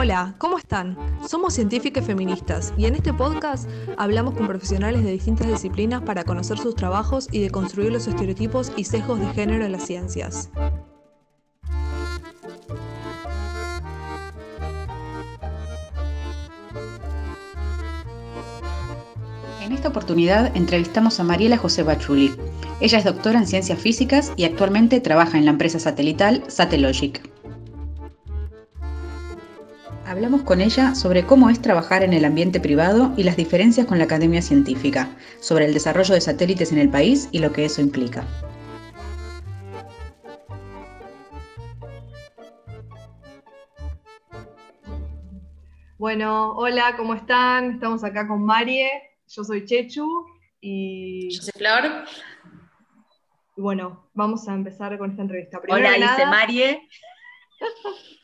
Hola, ¿cómo están? Somos científicas feministas y en este podcast hablamos con profesionales de distintas disciplinas para conocer sus trabajos y de construir los estereotipos y sesgos de género en las ciencias. En esta oportunidad entrevistamos a Mariela José Bachuli. Ella es doctora en ciencias físicas y actualmente trabaja en la empresa satelital Satellogic. Hablamos con ella sobre cómo es trabajar en el ambiente privado y las diferencias con la academia científica, sobre el desarrollo de satélites en el país y lo que eso implica. Bueno, hola, ¿cómo están? Estamos acá con Marie, yo soy Chechu y... Yo soy Flor. Bueno, vamos a empezar con esta entrevista. hola, dice Marie.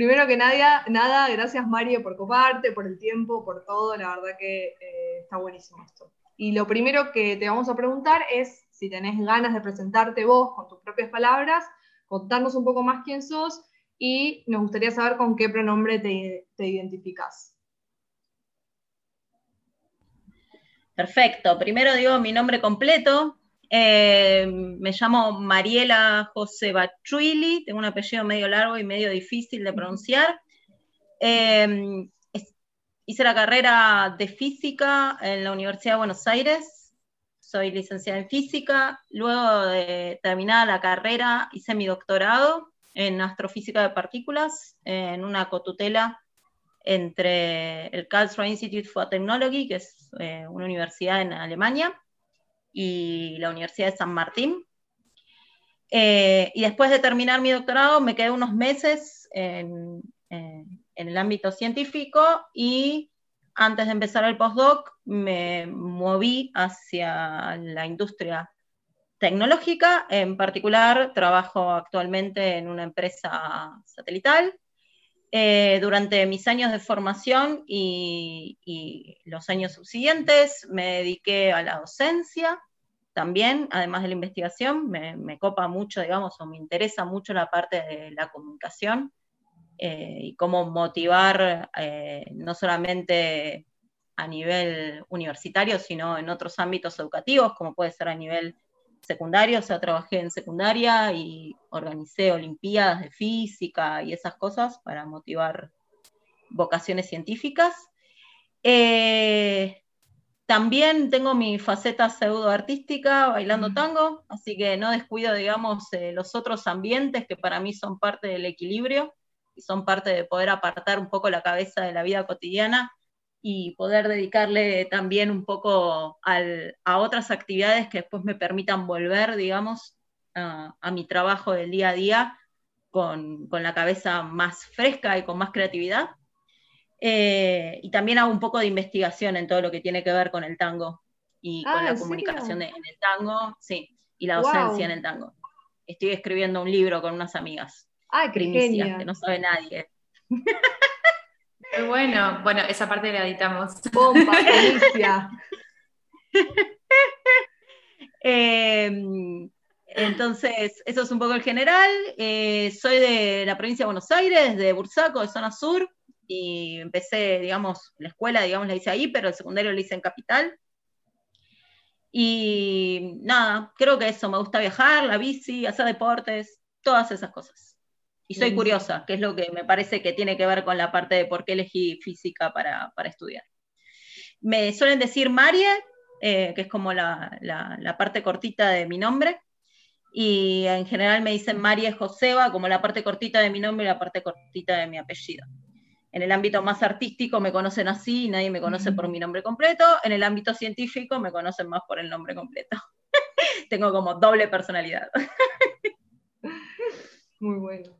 Primero que nada, nada, gracias Mario por coparte, por el tiempo, por todo, la verdad que eh, está buenísimo esto. Y lo primero que te vamos a preguntar es si tenés ganas de presentarte vos con tus propias palabras, contarnos un poco más quién sos y nos gustaría saber con qué pronombre te, te identificas. Perfecto, primero digo mi nombre completo, eh, me llamo Mariela José Bachuili, tengo un apellido medio largo y medio difícil de pronunciar. Eh, hice la carrera de física en la Universidad de Buenos Aires, soy licenciada en física, luego de terminada la carrera hice mi doctorado en astrofísica de partículas en una cotutela entre el Karlsruhe Institute for Technology, que es eh, una universidad en Alemania, y la Universidad de San Martín. Eh, y después de terminar mi doctorado me quedé unos meses en, el ámbito científico y antes de empezar el postdoc me moví hacia la industria tecnológica, en particular trabajo actualmente en una empresa satelital. Eh, durante mis años de formación y, los años subsiguientes me dediqué a la docencia también, además de la investigación, me, copa mucho, digamos, o me interesa mucho la parte de la comunicación eh, y cómo motivar eh, no solamente a nivel universitario, sino en otros ámbitos educativos, como puede ser a nivel secundario, o sea, trabajé en secundaria y organicé olimpiadas de física y esas cosas para motivar vocaciones científicas. Eh, también tengo mi faceta pseudo artística, bailando tango, así que no descuido, digamos, eh, los otros ambientes que para mí son parte del equilibrio y son parte de poder apartar un poco la cabeza de la vida cotidiana y poder dedicarle también un poco a otras actividades que después me permitan volver, digamos, a, mi trabajo del día a día con, con la cabeza más fresca y con más creatividad eh, y también hago un poco de investigación en todo lo que tiene que ver con el tango y con ah, la comunicación en el tango, sí, y la docencia en el tango. Estoy escribiendo un libro con unas amigas. ¡Ay, qué primicias, que no sabe nadie. Muy bueno. Bueno, esa parte la editamos. Bomba, primicia. Em, entonces, eso es un poco el general. Eh, soy de la provincia de Buenos Aires, de Bursaco, de zona sur y empecé, digamos, la escuela, digamos, la hice ahí, pero el secundario lo hice en Capital. Y nada, creo que eso, me gusta viajar, la bici, hacer deportes, todas esas cosas. Y soy curiosa, que es lo que me parece que tiene que ver con la parte de por qué elegí física para, estudiar. Me suelen decir Marie, eh, que es como la, la, parte cortita de mi nombre, y en general me dicen Marie Joseba, como la parte cortita de mi nombre y la parte cortita de mi apellido. En el ámbito más artístico me conocen así, nadie me conoce por mi nombre completo. En el ámbito científico me conocen más por el nombre completo. Tengo como doble personalidad. Muy bueno.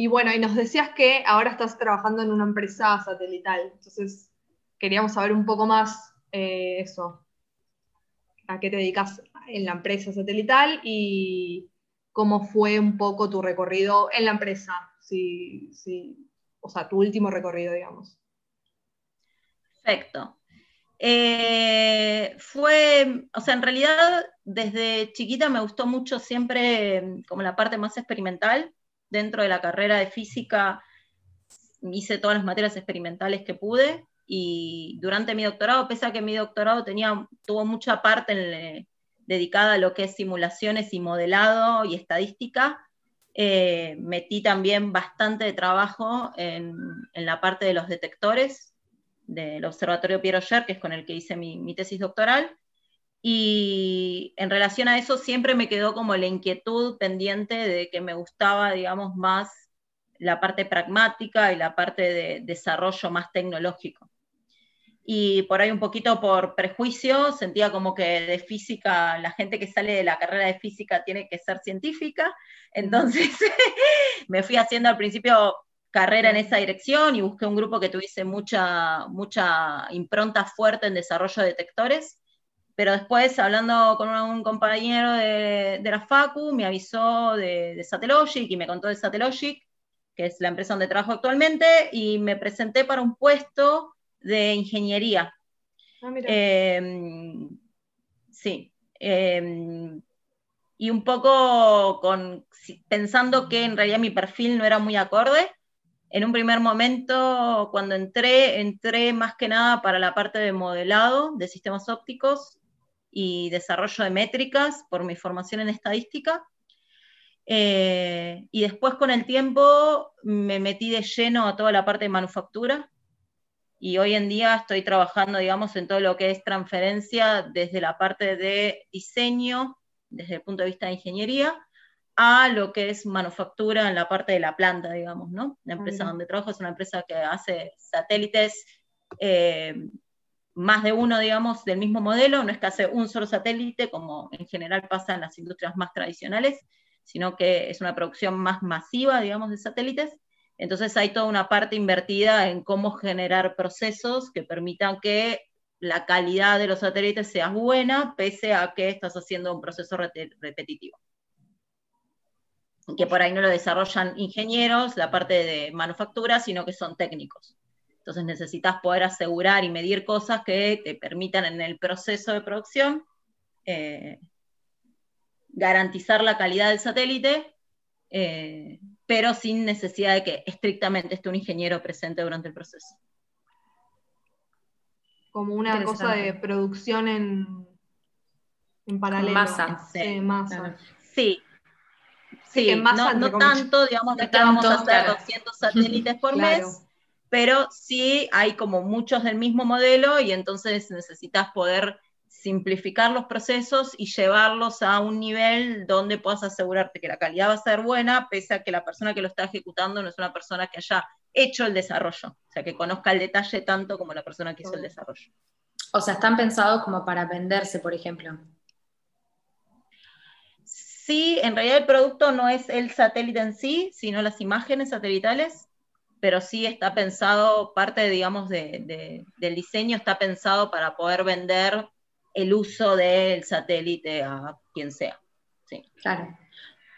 Y bueno, y nos decías que ahora estás trabajando en una empresa satelital. Entonces, queríamos saber un poco más eh, eso. ¿A qué te dedicas en la empresa satelital y cómo fue un poco tu recorrido en la empresa? sí, sí, o sea, tu último recorrido, digamos. Perfecto. Eh, fue, o sea, en realidad desde chiquita me gustó mucho siempre como la parte más experimental dentro de la carrera de física. hice todas las materias experimentales que pude y durante mi doctorado, pese a que mi doctorado tenía, tuvo mucha parte dedicada a lo que es simulaciones y modelado y estadística, eh, metí también bastante de trabajo en, la parte de los detectores del Observatorio Pierre Roger, que es con el que hice mi, mi tesis doctoral, y en relación a eso siempre me quedó como la inquietud pendiente de que me gustaba, digamos, más la parte pragmática y la parte de desarrollo más tecnológico. Y por ahí un poquito por prejuicio sentía como que de física, la gente que sale de la carrera de física tiene que ser científica, entonces me fui haciendo al principio carrera en esa dirección y busqué un grupo que tuviese mucha, mucha impronta fuerte en desarrollo de detectores, pero después hablando con un compañero de, de la Facu, me avisó de, de Satellogic y me contó de Satellogic, que es la empresa donde trabajo actualmente, y me presenté para un puesto de ingeniería. Ah, em, sí. Em, y un poco con, pensando que en realidad mi perfil no era muy acorde. En un primer momento, cuando entré, entré más que nada para la parte de modelado de sistemas ópticos y desarrollo de métricas por mi formación en estadística. Eh, y después con el tiempo me metí de lleno a toda la parte de manufactura, y hoy en día estoy trabajando, digamos, en todo lo que es transferencia desde la parte de diseño, desde el punto de vista de ingeniería, a lo que es manufactura en la parte de la planta, digamos, ¿no? La empresa donde trabajo es una empresa que hace satélites, eh, más de uno, digamos, del mismo modelo, no es que hace un solo satélite, como en general pasa en las industrias más tradicionales, sino que es una producción más masiva, digamos, de satélites, entonces hay toda una parte invertida en cómo generar procesos que permitan que la calidad de los satélites sea buena, pese a que estás haciendo un proceso repetitivo. Que por ahí no lo desarrollan ingenieros, la parte de manufactura, sino que son técnicos. Entonces necesitas poder asegurar y medir cosas que te permitan en el proceso de producción eh, garantizar la calidad del satélite eh, pero sin necesidad de que estrictamente esté un ingeniero presente durante el proceso. Como una cosa de producción en, en paralelo. Masa. Sí, masa. Sí. Sí, no, tanto, digamos, no que vamos a hacer 200 satélites por mes, pero sí hay como muchos del mismo modelo y entonces necesitas poder simplificar los procesos y llevarlos a un nivel donde puedas asegurarte que la calidad va a ser buena, pese a que la persona que lo está ejecutando no es una persona que haya hecho el desarrollo, o sea, que conozca el detalle tanto como la persona que hizo el desarrollo. O sea, están pensados como para venderse, por ejemplo. Sí, en realidad el producto no es el satélite en sí, sino las imágenes satelitales, pero sí está pensado, parte, digamos, del diseño está pensado para poder vender el uso del satélite a quien sea. Sí. Claro.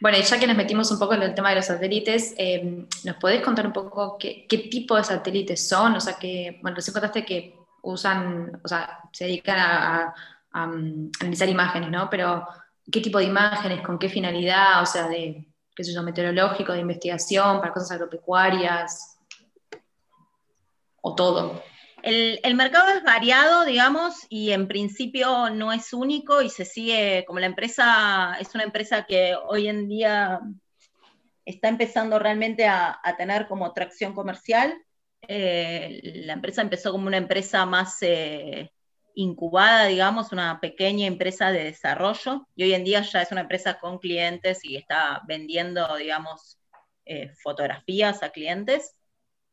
Bueno, ya que nos metimos un poco en el tema de los satélites, em, ¿nos podés contar un poco qué, tipo de satélites son? O sea, que, bueno, recién contaste que usan, o sea, se dedican a, mm, analizar imágenes, ¿no? Pero, ¿qué tipo de imágenes? ¿Con qué finalidad? O sea, de, qué sé yo, meteorológico, de investigación, para cosas agropecuarias, o todo. El, mercado es variado, digamos, y en principio no es único y se sigue, como la empresa es una empresa que hoy en día está empezando realmente a, tener como tracción comercial. Eh, la empresa empezó como una empresa más eh, incubada, digamos, una pequeña empresa de desarrollo, y hoy en día ya es una empresa con clientes y está vendiendo, digamos, eh, fotografías a clientes.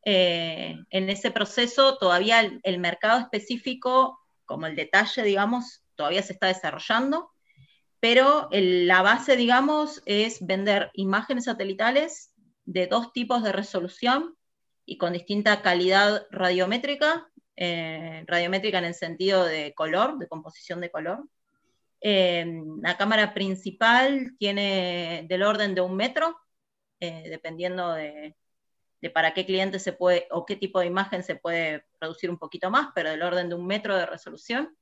Eh, en ese proceso todavía el, mercado específico, como el detalle, digamos, todavía se está desarrollando, pero la base, digamos, es vender imágenes satelitales de dos tipos de resolución y con distinta calidad radiométrica, eh, radiométrica en el sentido de color, de composición de color. Eh, la cámara principal tiene del orden de un metro, dependiendo de, de para qué cliente se puede o qué tipo de imagen se puede producir un poquito más, pero del orden de un metro de resolución.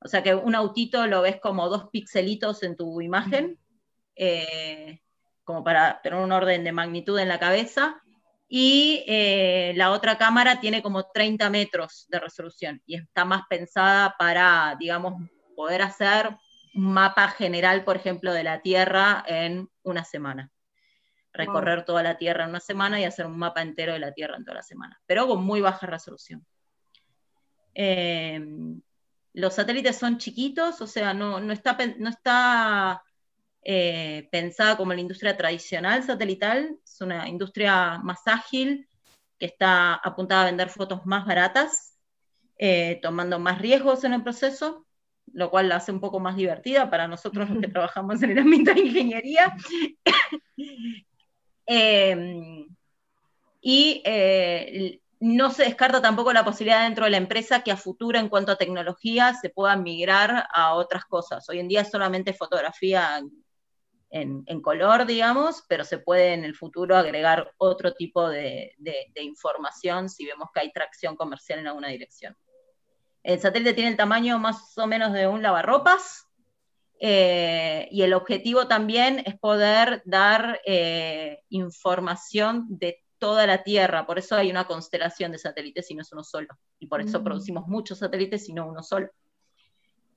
O sea que un autito lo ves como dos pixelitos en tu imagen, eh, como para tener un orden de magnitud en la cabeza. y eh, la otra cámara tiene como 30 metros de resolución y está más pensada para, digamos, poder hacer un mapa general, por ejemplo, de la Tierra en una semana. Recorrer toda la Tierra en una semana y hacer un mapa entero de la Tierra en toda la semana, pero con muy baja resolución. Em, los satélites son chiquitos, o sea, no, está, no está eh, pensada como la industria tradicional satelital, es una industria más ágil que está apuntada a vender fotos más baratas, eh, tomando más riesgos en el proceso, lo cual la hace un poco más divertida para nosotros los que trabajamos en el ámbito de ingeniería. Em, y eh, no se descarta tampoco la posibilidad dentro de la empresa que a futuro en cuanto a tecnología se pueda migrar a otras cosas. Hoy en día es solamente fotografía en, color, digamos, pero se puede en el futuro agregar otro tipo de, información si vemos que hay tracción comercial en alguna dirección. El satélite tiene el tamaño más o menos de un lavarropas, eh, y el objetivo también es poder dar eh, información de toda la Tierra, por eso hay una constelación de satélites y no es uno solo, y por eso mm. producimos muchos satélites y no uno solo.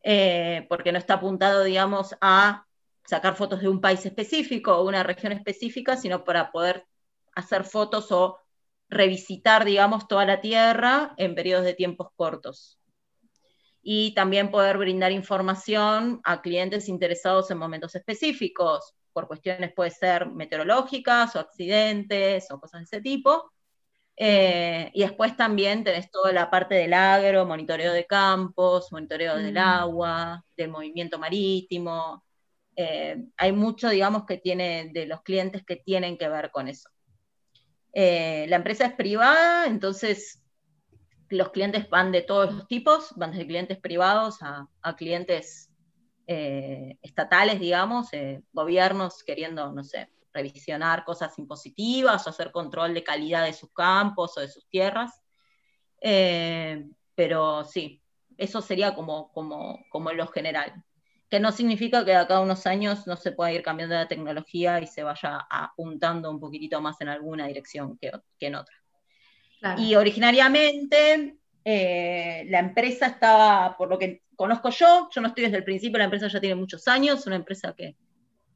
Eh, porque no está apuntado, digamos, a sacar fotos de un país específico o una región específica, sino para poder hacer fotos o revisitar, digamos, toda la Tierra en periodos de tiempos cortos. Y también poder brindar información a clientes interesados en momentos específicos, por cuestiones puede ser meteorológicas o accidentes o cosas de ese tipo. Eh, y después también tenés toda la parte del agro, monitoreo de campos, monitoreo del mm. agua, del movimiento marítimo, eh, hay mucho, digamos, que tiene de los clientes que tienen que ver con eso. Eh, la empresa es privada, entonces los clientes van de todos los tipos, van desde clientes privados a, clientes eh, estatales, digamos, gobiernos queriendo, no sé, revisionar cosas impositivas o hacer control de calidad de sus campos o de sus tierras. pero sí, eso sería como, como, como lo general que no significa que de acá a unos años no se pueda ir cambiando la tecnología y se vaya apuntando un poquitito más en alguna dirección que, en otra. Y originariamente eh, la empresa estaba, por lo que conozco yo, yo no estoy desde el principio, la empresa ya tiene muchos años, una empresa que,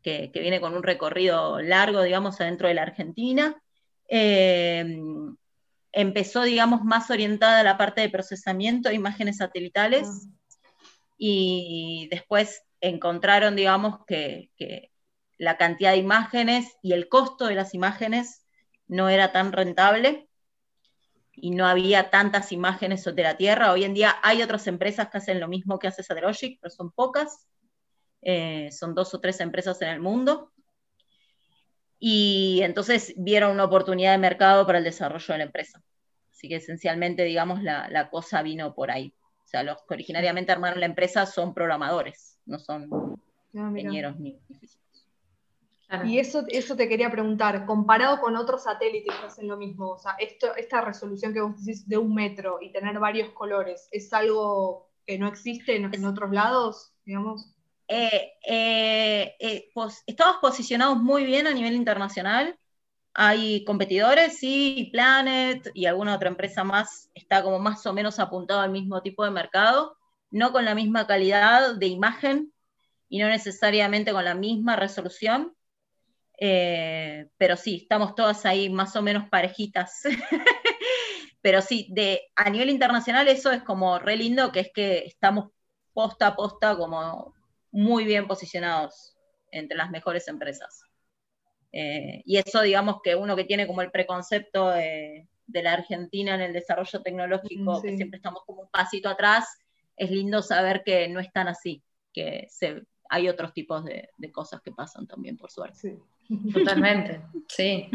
viene con un recorrido largo, digamos, adentro de la Argentina. Eh, empezó, digamos, más orientada a la parte de procesamiento de imágenes satelitales. Ah y después encontraron, digamos, que, la cantidad de imágenes y el costo de las imágenes no era tan rentable y no había tantas imágenes de la Tierra. Hoy en día hay otras empresas que hacen lo mismo que hace Satellogic, pero son pocas. Eh, son dos o tres empresas en el mundo. Y entonces vieron una oportunidad de mercado para el desarrollo de la empresa. Así que esencialmente, digamos, la cosa vino por ahí. O sea, los que originariamente armaron la empresa son programadores, no son ah, ingenieros ni, físicos. Y eso, eso te quería preguntar, comparado con otros satélites que hacen lo mismo, o sea, esto, esta resolución que vos decís de un metro y tener varios colores, ¿es algo que no existe en, otros lados, digamos? Eh, eh, eh, estamos posicionados muy bien a nivel internacional. Hay competidores, sí, Planet y alguna otra empresa más está como más o menos apuntado al mismo tipo de mercado, no con la misma calidad de imagen y no necesariamente con la misma resolución, eh, pero sí, estamos todas ahí más o menos parejitas. pero sí, de, a nivel internacional eso es como re lindo, que es que estamos posta a posta como muy bien posicionados entre las mejores empresas. Eh, y eso, digamos, que uno que tiene como el preconcepto de, la Argentina en el desarrollo tecnológico, que siempre estamos como un pasito atrás, es lindo saber que no es tan así, que se, hay otros tipos de, cosas que pasan también, por suerte. Totalmente, sí.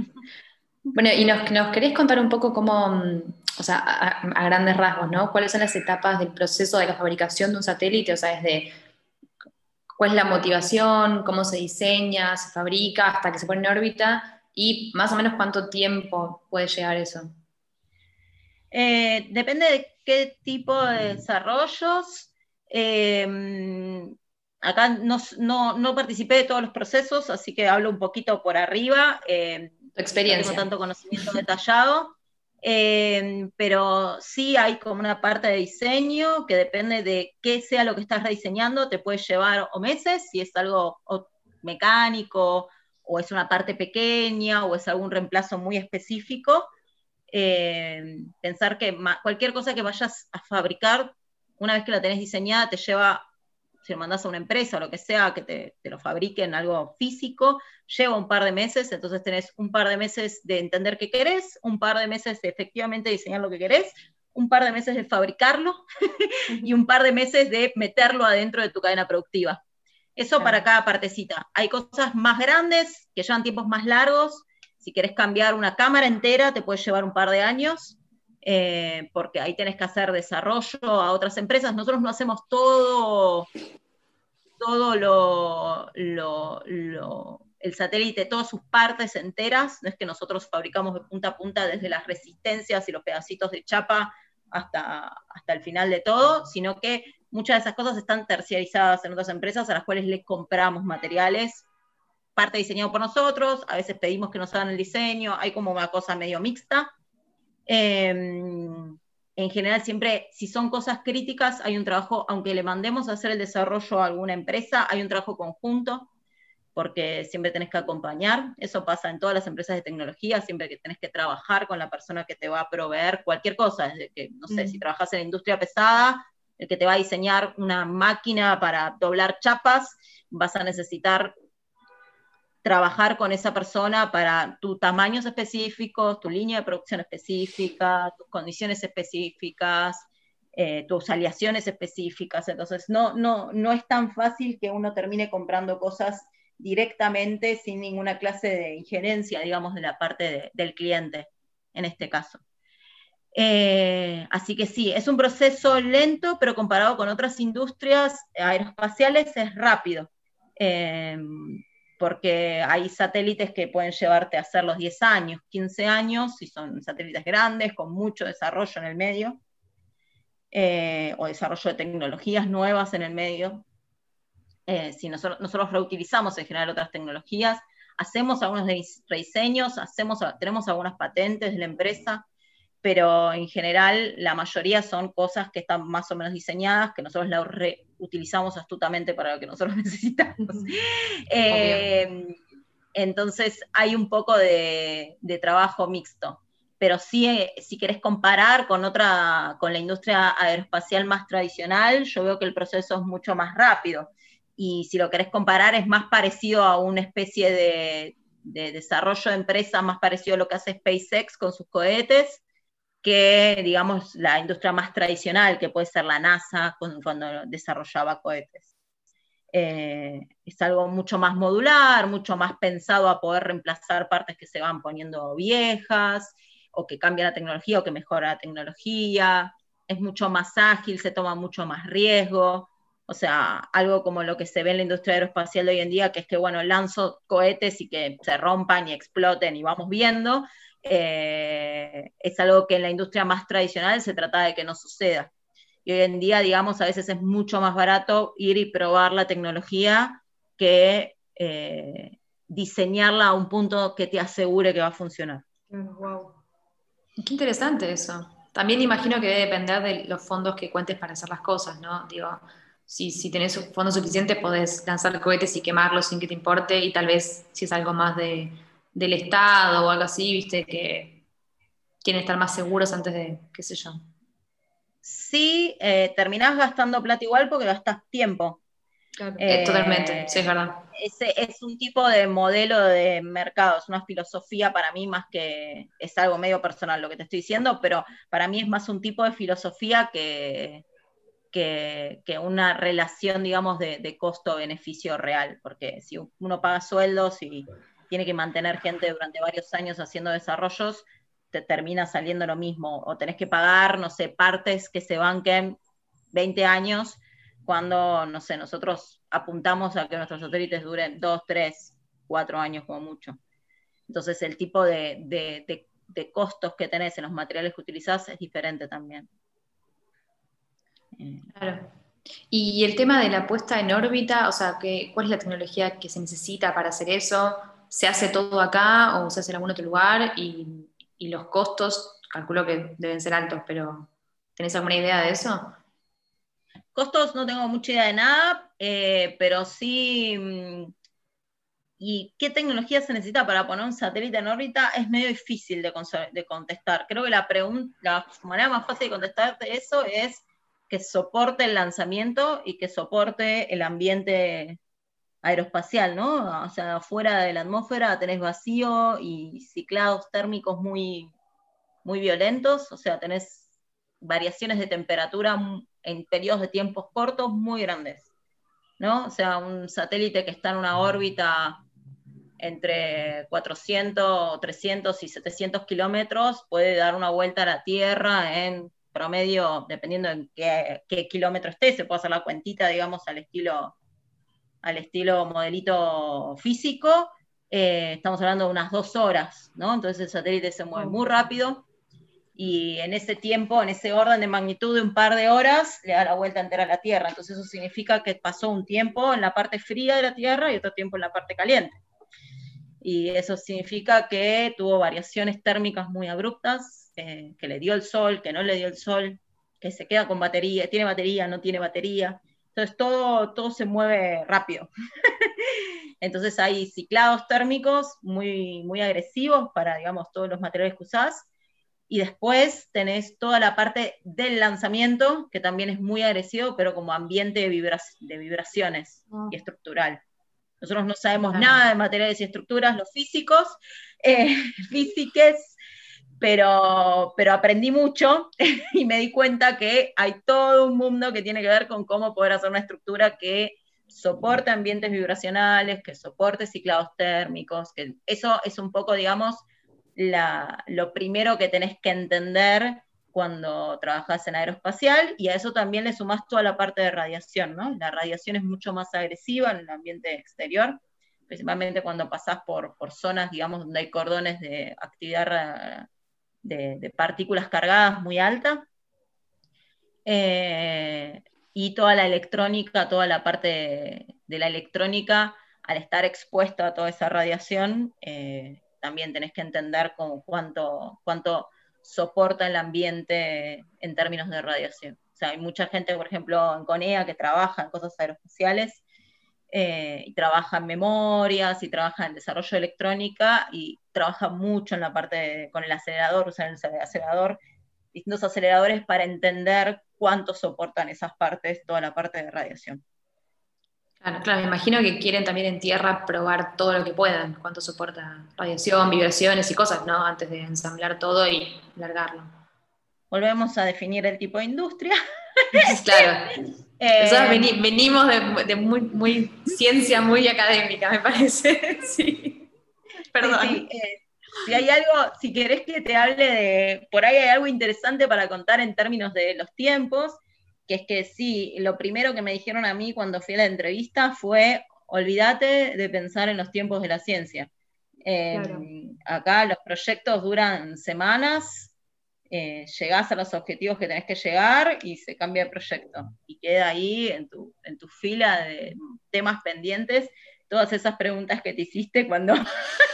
Bueno, y nos, nos, querés contar un poco cómo, mm, o sea, a, a, grandes rasgos, ¿no? ¿Cuáles son las etapas del proceso de la fabricación de un satélite? O sea, desde cuál es la motivación, cómo se diseña, se fabrica, hasta que se pone en órbita y más o menos cuánto tiempo puede llegar eso. Eh, depende de qué tipo de desarrollos. Eh, acá no, participé de todos los procesos, así que hablo un poquito por arriba. Eh, experiencia. No tengo tanto conocimiento detallado. Eh, pero sí hay como una parte de diseño que depende de qué sea lo que estás rediseñando, te puede llevar o meses, si es algo mecánico, o es una parte pequeña, o es algún reemplazo muy específico. Eh, pensar que cualquier cosa que vayas a fabricar, una vez que la tenés diseñada, te lleva si lo mandas a una empresa o lo que sea, que te, lo fabriquen algo físico, lleva un par de meses, entonces tenés un par de meses de entender qué querés, un par de meses de efectivamente diseñar lo que querés, un par de meses de fabricarlo y un par de meses de meterlo adentro de tu cadena productiva. Eso para cada partecita. Hay cosas más grandes que llevan tiempos más largos. Si querés cambiar una cámara entera, te puede llevar un par de años. Eh, porque ahí tenés que hacer desarrollo a otras empresas. Nosotros no hacemos todo, todo lo, el satélite, todas sus partes enteras, no es que nosotros fabricamos de punta a punta desde las resistencias y los pedacitos de chapa hasta, hasta el final de todo, sino que muchas de esas cosas están terciarizadas en otras empresas a las cuales les compramos materiales, parte diseñado por nosotros, a veces pedimos que nos hagan el diseño, hay como una cosa medio mixta, Em, en general, siempre, si son cosas críticas, hay un trabajo, aunque le mandemos a hacer el desarrollo a alguna empresa, hay un trabajo conjunto, porque siempre tenés que acompañar. Eso pasa en todas las empresas de tecnología, siempre que tenés que trabajar con la persona que te va a proveer cualquier cosa, desde que, no sé, si mm. trabajas en industria pesada, el que te va a diseñar una máquina para doblar chapas, vas a necesitar trabajar con esa persona para tus tamaños específicos, tu línea de producción específica, tus condiciones específicas, eh, tus aliaciones específicas. Entonces, no, no, no es tan fácil que uno termine comprando cosas directamente sin ninguna clase de injerencia, digamos, de la parte del cliente, en este caso. Eh, así que sí, es un proceso lento, pero comparado con otras industrias aeroespaciales es rápido. Eh, porque hay satélites que pueden llevarte a hacer los 10 años, 15 años, si son satélites grandes, con mucho desarrollo en el medio, eh, o desarrollo de tecnologías nuevas en el medio. Eh, si nosotros, reutilizamos en general otras tecnologías, hacemos algunos rediseños, hacemos, tenemos algunas patentes de la empresa, pero en general la mayoría son cosas que están más o menos diseñadas, que nosotros las reutilizamos astutamente para lo que nosotros necesitamos. Eh, entonces hay un poco de, trabajo mixto, pero sí, si querés comparar con otra, con la industria aeroespacial más tradicional, yo veo que el proceso es mucho más rápido. Y si lo querés comparar, es más parecido a una especie de, de desarrollo de empresa, más parecido a lo que hace SpaceX con sus cohetes, que, digamos, la industria más tradicional, que puede ser la NASA cuando, desarrollaba cohetes. Eh, es algo mucho más modular, mucho más pensado a poder reemplazar partes que se van poniendo viejas, o que cambia la tecnología, o que mejora la tecnología. Es mucho más ágil, se toma mucho más riesgo. O sea, algo como lo que se ve en la industria aeroespacial de hoy en día, que es que, bueno, lanzo cohetes y que se rompan y exploten y vamos viendo, eh, es algo que en la industria más tradicional se trata de que no suceda. Y hoy en día, digamos, a veces es mucho más barato ir y probar la tecnología que eh, diseñarla a un punto que te asegure que va a funcionar. Wow. Qué interesante eso. También imagino que debe depender de los fondos que cuentes para hacer las cosas, ¿no? Digo, si, si tenés fondos suficientes podés lanzar cohetes y quemarlos sin que te importe y tal vez si es algo más de del Estado o algo así, viste, que quieren estar más seguros antes de, qué sé yo. Sí, eh, terminás gastando plata igual porque gastas tiempo. Eh, totalmente, sí, es verdad. Ese es un tipo de modelo de mercado, es una filosofía para mí más que es algo medio personal lo que te estoy diciendo, pero para mí es más un tipo de filosofía que, que, una relación, digamos, de, de costo-beneficio real, porque si uno paga sueldos y tiene que mantener gente durante varios años haciendo desarrollos, te termina saliendo lo mismo. O tenés que pagar, no sé, partes que se banquen 20 años, cuando, no sé, nosotros apuntamos a que nuestros satélites duren 2, 3, 4 años como mucho. Entonces el tipo de, de, costos que tenés en los materiales que utilizás es diferente también. Claro. Y el tema de la puesta en órbita, o sea, ¿cuál es la tecnología que se necesita para hacer eso? Se hace todo acá o se hace en algún otro lugar y, los costos, calculo que deben ser altos, pero ¿tenés alguna idea de eso? Costos no tengo mucha idea de nada, eh, pero sí... Mm, ¿Y qué tecnología se necesita para poner un satélite en órbita? Es medio difícil de, de contestar. Creo que la, la manera más fácil de contestarte eso es que soporte el lanzamiento y que soporte el ambiente aeroespacial, ¿no? O sea, fuera de la atmósfera tenés vacío y ciclados térmicos muy, muy violentos, o sea, tenés variaciones de temperatura en periodos de tiempos cortos muy grandes, ¿no? O sea, un satélite que está en una órbita entre 400, 300 y 700 kilómetros puede dar una vuelta a la Tierra en promedio, dependiendo en qué, qué kilómetro esté, se puede hacer la cuentita, digamos, al estilo al estilo modelito físico, eh, estamos hablando de unas dos horas, ¿no? Entonces el satélite se mueve muy rápido y en ese tiempo, en ese orden de magnitud de un par de horas, le da la vuelta entera a la Tierra. Entonces eso significa que pasó un tiempo en la parte fría de la Tierra y otro tiempo en la parte caliente. Y eso significa que tuvo variaciones térmicas muy abruptas, eh, que le dio el sol, que no le dio el sol, que se queda con batería, tiene batería, no tiene batería, entonces todo, todo se mueve rápido. Entonces hay ciclados térmicos muy, muy agresivos para, digamos, todos los materiales que usás. Y después tenés toda la parte del lanzamiento, que también es muy agresivo, pero como ambiente de, de vibraciones ah. y estructural. Nosotros no sabemos nada de materiales y estructuras, los físicos, eh, físiques, pero, pero aprendí mucho y me di cuenta que hay todo un mundo que tiene que ver con cómo poder hacer una estructura que soporte ambientes vibracionales, que soporte ciclados térmicos, que eso es un poco, digamos, lo primero que tenés que entender cuando trabajas en aeroespacial y a eso también le sumás toda la parte de radiación, ¿no? La radiación es mucho más agresiva en el ambiente exterior, principalmente cuando pasás por, por zonas, digamos, donde hay cordones de actividad de, partículas cargadas muy alta. Eh, y toda la electrónica, toda la parte de, la electrónica, al estar expuesta a toda esa radiación, eh, también tenés que entender cuánto, cuánto soporta el ambiente en términos de radiación. O sea, hay mucha gente, por ejemplo, en CONEA que trabaja en cosas aeroespaciales eh, y trabaja en memorias y trabaja en desarrollo de electrónica y trabaja mucho en la parte con el acelerador, usan el acelerador, distintos aceleradores para entender cuánto soportan esas partes, toda la parte de radiación. Claro, claro, me imagino que quieren también en tierra probar todo lo que puedan, cuánto soporta radiación, vibraciones y cosas, ¿no? Antes de ensamblar todo y largarlo. Volvemos a definir el tipo de industria. claro. Eh, venimos de, muy, muy, ciencia muy académica, me parece. sí. Perdón. Eh, si hay algo, si querés que te hable de, por ahí hay algo interesante para contar en términos de los tiempos, que es que sí, lo primero que me dijeron a mí cuando fui a la entrevista fue, olvídate de pensar en los tiempos de la ciencia. Em, acá los proyectos duran semanas, eh, llegás a los objetivos que tenés que llegar y se cambia de proyecto. Y queda ahí en tu, en tu fila de temas pendientes todas esas preguntas que te hiciste cuando,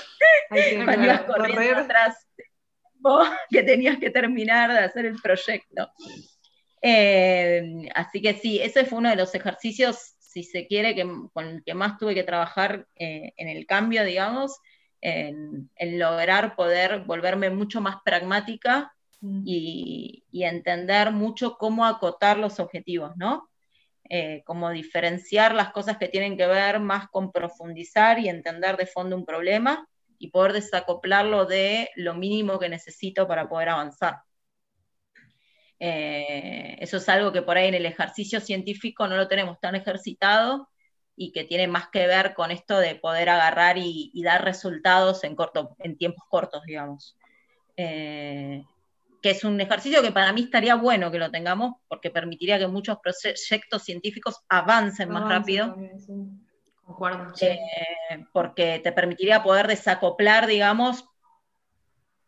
cuando ibas corriendo atrás que tenías que terminar de hacer el proyecto. Eh, así que sí, ese fue uno de los ejercicios, si se quiere, que, con el que más tuve que trabajar eh, en el cambio, digamos, en, en, lograr poder volverme mucho más pragmática y, entender mucho cómo acotar los objetivos, ¿no? Eh, cómo diferenciar las cosas que tienen que ver más con profundizar y entender de fondo un problema y poder desacoplarlo de lo mínimo que necesito para poder avanzar. Eh, eso es algo que por ahí en el ejercicio científico no lo tenemos tan ejercitado y que tiene más que ver con esto de poder agarrar y, dar resultados en, corto, en tiempos cortos, digamos. Eh, que es un ejercicio que para mí estaría bueno que lo tengamos, porque permitiría que muchos proyectos científicos avancen más rápido. Eh, porque te permitiría poder desacoplar, digamos,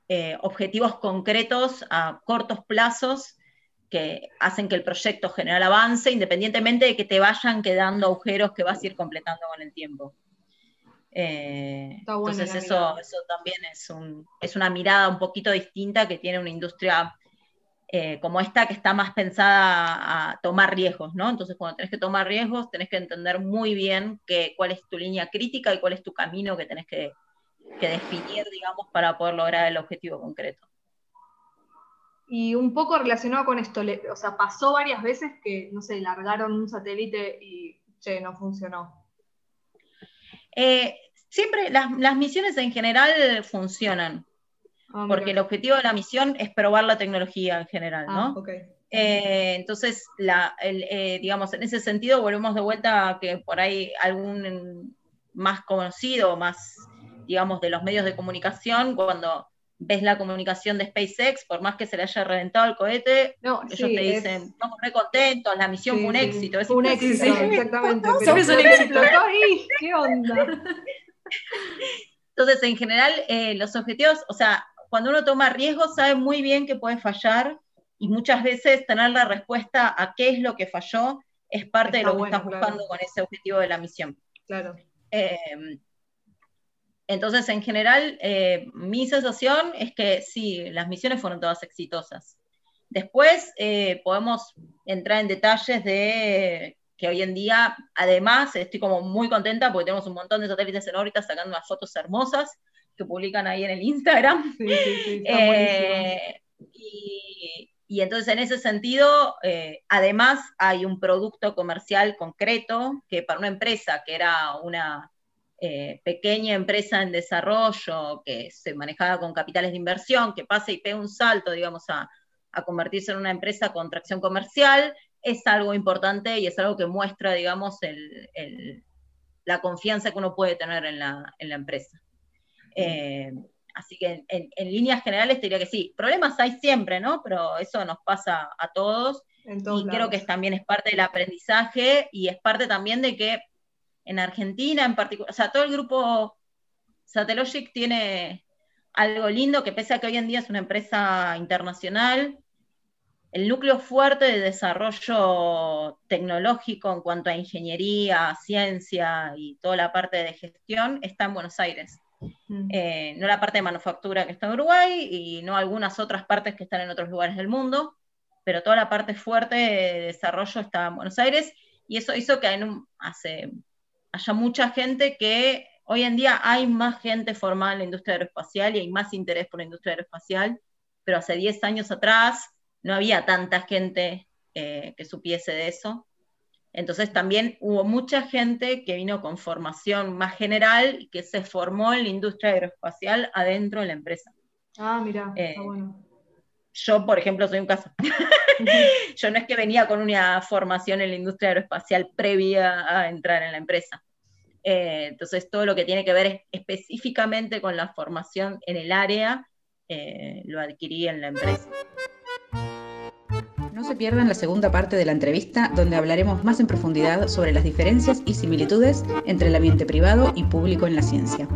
eh, objetivos concretos a cortos plazos que hacen que el proyecto general avance, independientemente de que te vayan quedando agujeros que vas a ir completando con el tiempo. Eh, entonces eso, eso también es, un, es una mirada un poquito distinta que tiene una industria eh, como esta que está más pensada a tomar riesgos, ¿no? Entonces cuando tenés que tomar riesgos tenés que entender muy bien que, cuál es tu línea crítica y cuál es tu camino que tenés que, que definir, digamos, para poder lograr el objetivo concreto. Y un poco relacionado con esto, o sea, pasó varias veces que, no sé, largaron un satélite y, che, no funcionó. Eh, siempre las, misiones en general funcionan, ah, porque el objetivo de la misión es probar la tecnología en general, ¿no? Ah, eh, entonces, eh, digamos, en ese sentido volvemos de vuelta a que por ahí algún más conocido, más, digamos, de los medios de comunicación, cuando ves la comunicación de SpaceX, por más que se le haya reventado el cohete, ellos te dicen, estamos re contentos, la misión fue un éxito. Es un éxito, exactamente. ¿Qué onda? Entonces, en general, eh, los objetivos, o sea, cuando uno toma riesgos, sabe muy bien que puede fallar y muchas veces tener la respuesta a qué es lo que falló es parte de lo que estás buscando con ese objetivo de la misión. Claro. Eh, entonces, en general, eh, mi sensación es que sí, las misiones fueron todas exitosas. Después eh, podemos entrar en detalles de que hoy en día, además, estoy como muy contenta porque tenemos un montón de satélites en órbita sacando unas fotos hermosas que publican ahí en el Instagram. Sí, sí, sí, eh, y, y, entonces, en ese sentido, además hay un producto comercial concreto que para una empresa que era una eh, pequeña empresa en desarrollo que se manejaba con capitales de inversión, que pasa y pega un salto, digamos, a, convertirse en una empresa con tracción comercial, es algo importante y es algo que muestra, digamos, la confianza que uno puede tener en la, empresa. Eh, así que en, líneas generales te diría que sí. Problemas hay siempre, ¿no? Pero eso nos pasa a todos. y creo que también es parte del aprendizaje y es parte también de que en Argentina en particular, o sea, todo el grupo Satellogic tiene algo lindo que pese a que hoy en día es una empresa internacional, el núcleo fuerte de desarrollo tecnológico en cuanto a ingeniería, ciencia y toda la parte de gestión está en Buenos Aires. Mm. Eh, no la parte de manufactura que está en Uruguay y no algunas otras partes que están en otros lugares del mundo, pero toda la parte fuerte de desarrollo está en Buenos Aires y eso hizo que en un, hace haya mucha gente que hoy en día hay más gente formada en la industria aeroespacial y hay más interés por la industria aeroespacial, pero hace 10 años atrás no había tanta gente eh, que supiese de eso. Entonces también hubo mucha gente que vino con formación más general y que se formó en la industria aeroespacial adentro de la empresa. Ah, mira, está eh, bueno. Yo, por ejemplo, soy un caso. Yo no es que venía con una formación en la industria aeroespacial previa a entrar en la empresa. Eh, entonces, todo lo que tiene que ver específicamente con la formación en el área, eh, lo adquirí en la empresa. No se pierdan la segunda parte de la entrevista, donde hablaremos más en profundidad sobre las diferencias y similitudes entre el ambiente privado y público en la ciencia.